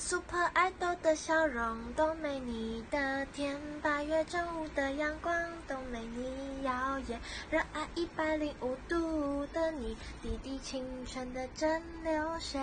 Super Idol 的笑容都没你的甜，八月正午的阳光都没你耀眼，热爱一百零五度的你，滴滴青春的蒸馏水。